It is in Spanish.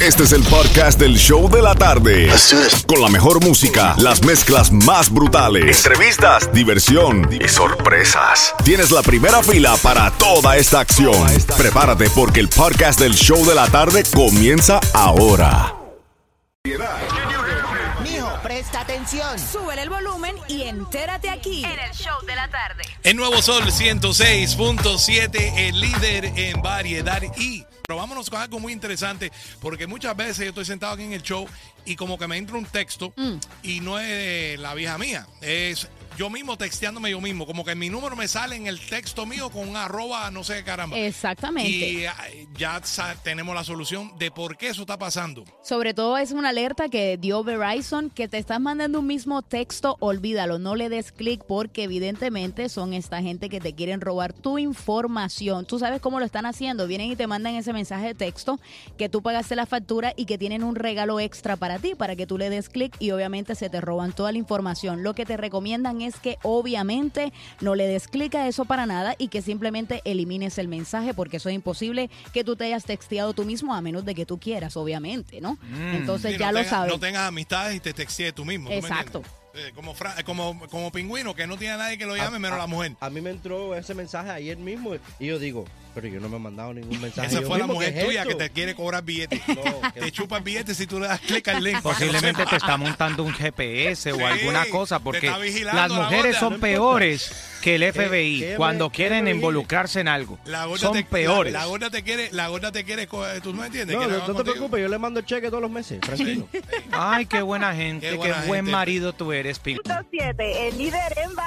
Este es el podcast del show de la tarde. Con la mejor música, las mezclas más brutales, entrevistas, diversión y sorpresas. Tienes la primera fila para toda esta acción. Prepárate porque el podcast del show de la tarde comienza ahora. Mijo, presta atención. Sube el volumen y entérate aquí en el show de la tarde. El Nuevo Sol 106.7, el líder en variedad. Y pero vámonos con algo muy interesante, porque muchas veces yo estoy sentado aquí en el show y como que me entra un texto y no es de la vieja mía, es yo mismo texteándome yo mismo, como que mi número me sale en el texto mío con un arroba, no sé qué caramba. Exactamente. Y ah, ya tenemos la solución de por qué eso está pasando. Sobre todo es una alerta que dio Verizon que te estás mandando un mismo texto, olvídalo, no le des clic porque evidentemente son esta gente que te quieren robar tu información. Tú sabes cómo lo están haciendo, vienen y te mandan ese mensaje de texto que tú pagaste la factura y que tienen un regalo extra para ti, para que tú le des clic y obviamente se te roban toda la información. Lo que te recomiendan es que obviamente no le des clic a eso para nada y que simplemente elimines el mensaje porque eso es imposible que tú te hayas texteado tú mismo a menos de que tú quieras, obviamente, ¿no? Entonces Sí, ya no lo tengas- sabes. No tengas amistades y te textees tú mismo. ¿tú me Exacto. Eh, como, Fra- eh, como, como pingüino, que no tiene a nadie que lo llame menos la mujer. A mí me entró ese mensaje ayer mismo y yo digo, pero yo no me he mandado ningún mensaje. Esa yo fue la mujer ¿qué es tuya que te quiere cobrar billetes. No, te chupa el billete si tú le das clic al link. Posiblemente te está montando un GPS Sí, o alguna cosa, porque las la mujeres son No peores que el ¿Qué- FBI qué cuando qué quieren involucrarse en algo. La Son te, peores. La, la gorda te quiere, la gorda te quiere, co- tú no entiendes. No, no, te contigo. preocupes, yo le mando el cheque todos los meses, tranquilo. Ay, qué buena gente, Qué buena buen gente. marido tú eres, Pin. 7, el líder en